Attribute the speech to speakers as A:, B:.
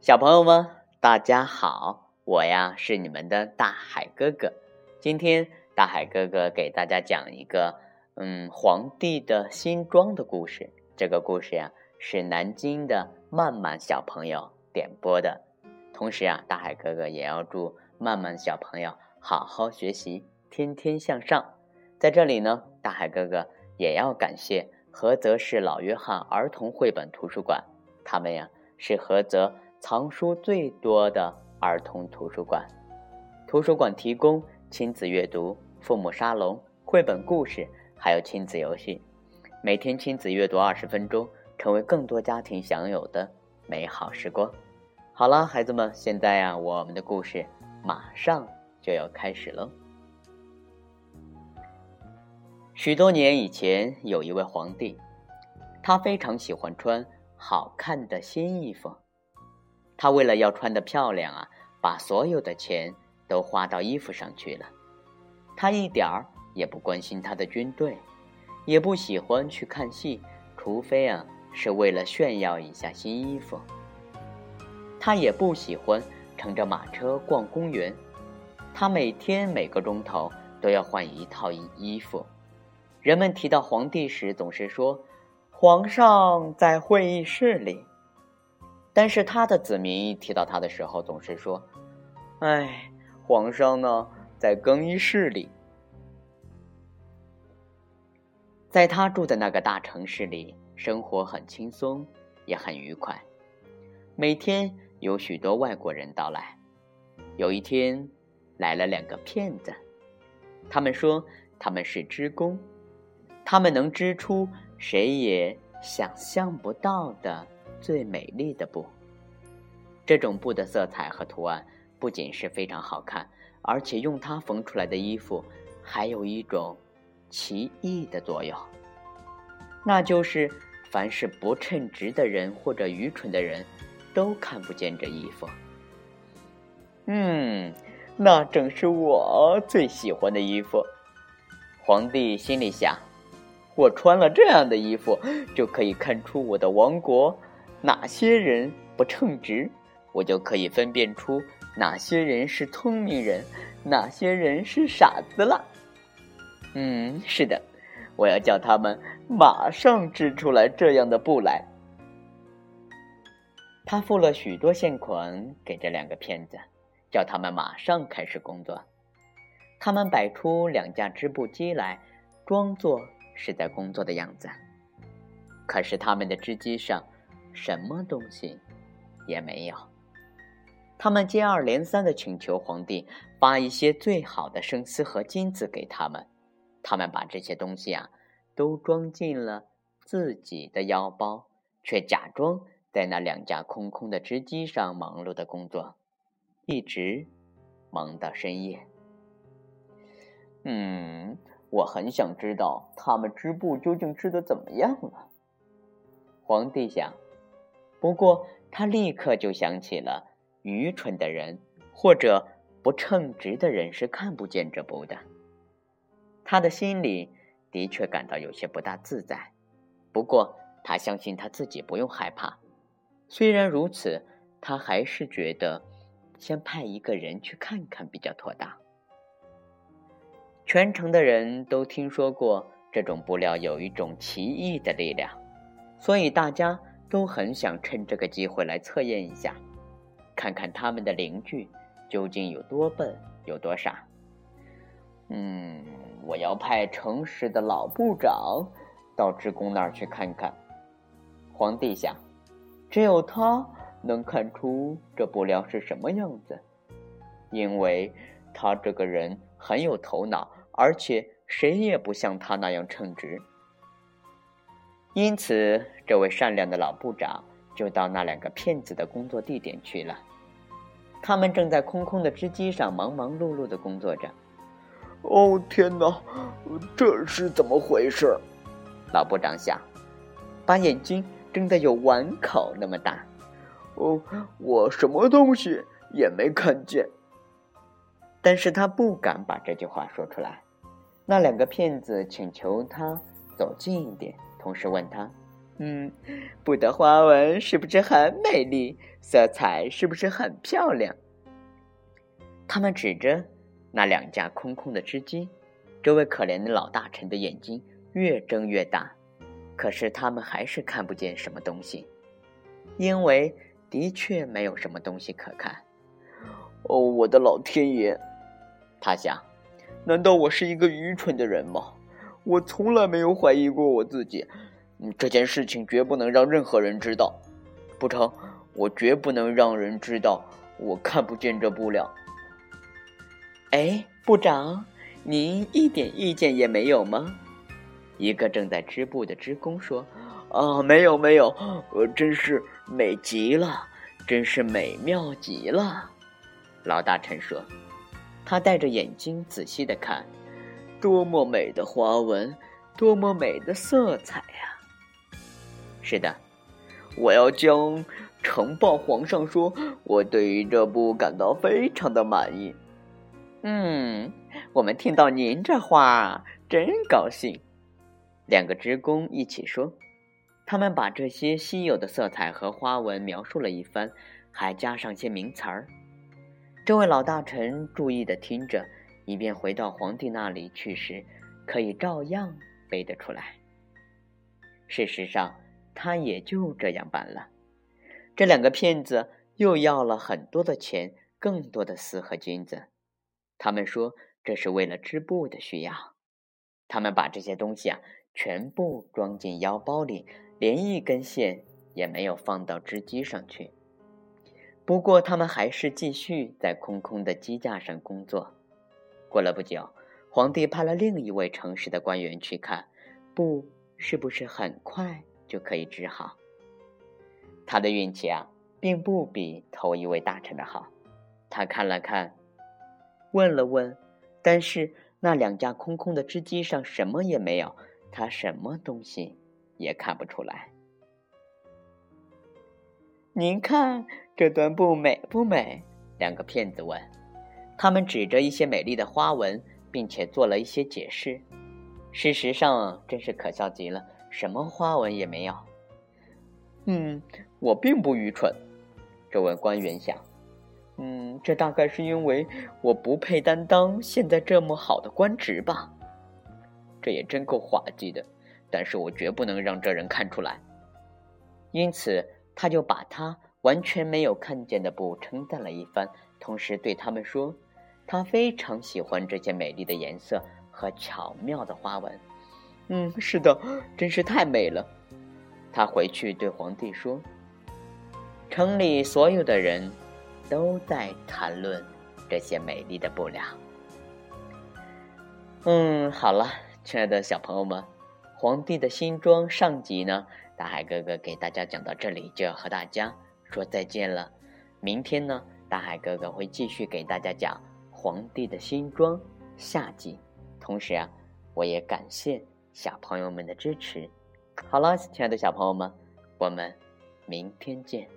A: 小朋友们，大家好，我呀是你们的大海哥哥。今天大海哥哥给大家讲一个嗯皇帝的新装的故事。这个故事呀是南京的曼曼小朋友点播的。同时啊，大海哥哥也要祝曼曼小朋友好好学习，天天向上。在这里呢，大海哥哥也要感谢菏泽市老约翰儿童绘本图书馆，他们呀是菏泽藏书最多的儿童图书馆。图书馆提供亲子阅读、父母沙龙、绘本故事，还有亲子游戏。每天亲子阅读二十分钟，成为更多家庭享有的美好时光。好了，孩子们，现在呀，我们的故事马上就要开始了。许多年以前，有一位皇帝，他非常喜欢穿好看的新衣服。他为了要穿的漂亮啊，把所有的钱都花到衣服上去了。他一点儿也不关心他的军队，也不喜欢去看戏，除非啊是为了炫耀一下新衣服。他也不喜欢乘着马车逛公园，他每天每个钟头都要换一套衣衣服。人们提到皇帝时，总是说：“皇上在会议室里。”但是他的子民一提到他的时候，总是说：“哎，皇上呢，在更衣室里。”在他住的那个大城市里，生活很轻松，也很愉快。每天有许多外国人到来。有一天，来了两个骗子，他们说他们是织工。他们能织出谁也想象不到的最美丽的布。这种布的色彩和图案不仅是非常好看，而且用它缝出来的衣服还有一种奇异的作用，那就是凡是不称职的人或者愚蠢的人，都看不见这衣服。嗯，那正是我最喜欢的衣服。皇帝心里想。我穿了这样的衣服，就可以看出我的王国哪些人不称职，我就可以分辨出哪些人是聪明人，哪些人是傻子了。嗯，是的，我要叫他们马上织出来这样的布来。他付了许多现款给这两个骗子，叫他们马上开始工作。他们摆出两架织布机来，装作。是在工作的样子，可是他们的织机上什么东西也没有。他们接二连三的请求皇帝发一些最好的生丝和金子给他们，他们把这些东西啊都装进了自己的腰包，却假装在那两架空空的织机上忙碌的工作，一直忙到深夜。嗯。我很想知道他们织布究竟织的怎么样了。皇帝想，不过他立刻就想起了愚蠢的人或者不称职的人是看不见这布的。他的心里的确感到有些不大自在，不过他相信他自己不用害怕。虽然如此，他还是觉得先派一个人去看看比较妥当。全城的人都听说过这种布料有一种奇异的力量，所以大家都很想趁这个机会来测验一下，看看他们的邻居究竟有多笨，有多傻。嗯，我要派诚实的老部长到职工那儿去看看。皇帝想，只有他能看出这布料是什么样子，因为他这个人很有头脑。而且谁也不像他那样称职，因此这位善良的老部长就到那两个骗子的工作地点去了。他们正在空空的织机上忙忙碌碌的工作着。
B: 哦天哪，这是怎么回事？
A: 老部长想，把眼睛睁得有碗口那么大。
B: 哦，我什么东西也没看见。
A: 但是他不敢把这句话说出来。那两个骗子请求他走近一点，同时问他：“嗯，布的花纹是不是很美丽？色彩是不是很漂亮？他们指着那两架空空的织机，这位可怜的老大臣的眼睛越睁越大，可是他们还是看不见什么东西，因为的确没有什么东西可看。
B: 哦，我的老天爷！
A: 他想，
B: 难道我是一个愚蠢的人吗？我从来没有怀疑过我自己。嗯，这件事情绝不能让任何人知道。不成，我绝不能让人知道我看不见这布料。
A: 哎，部长，您一点意见也没有吗？一个正在织布的织工说：“
B: 啊，没有，没有，呃，真是美极了，真是美妙极了。”
A: 老大臣说：“他戴着眼镜仔细的看，
B: 多么美的花纹，多么美的色彩呀！”
A: 是的，
B: 我要将呈报皇上，说我对于这部感到非常的满意。
A: 嗯，我们听到您这话真高兴。两个职工一起说，他们把这些稀有的色彩和花纹描述了一番，还加上些名词儿。这位老大臣注意的听着，以便回到皇帝那里去时，可以照样背得出来。事实上，他也就这样办了。这两个骗子又要了很多的钱，更多的丝和金子。他们说这是为了织布的需要。他们把这些东西啊全部装进腰包里，连一根线也没有放到织机上去。不过，他们还是继续在空空的机架上工作。过了不久，皇帝派了另一位诚实的官员去看布是不是很快就可以织好。他的运气啊，并不比头一位大臣的好。他看了看，问了问，但是那两架空空的织机上什么也没有，他什么东西也看不出来。您看。这段布美不美？两个骗子问。他们指着一些美丽的花纹，并且做了一些解释。事实上，真是可笑极了，什么花纹也没有。
B: 嗯，我并不愚蠢，
A: 这位官员想。
B: 嗯，这大概是因为我不配担当现在这么好的官职吧。
A: 这也真够滑稽的，但是我绝不能让这人看出来。因此，他就把他。完全没有看见的布称赞了一番，同时对他们说：“他非常喜欢这些美丽的颜色和巧妙的花纹。”
B: 嗯，是的，真是太美了。
A: 他回去对皇帝说：“城里所有的人都在谈论这些美丽的布料。”嗯，好了，亲爱的小朋友们，皇帝的新装上集呢，大海哥哥给大家讲到这里，就要和大家。说再见了，明天呢，大海哥哥会继续给大家讲《皇帝的新装》下集。同时啊，我也感谢小朋友们的支持。好了，亲爱的小朋友们，我们明天见。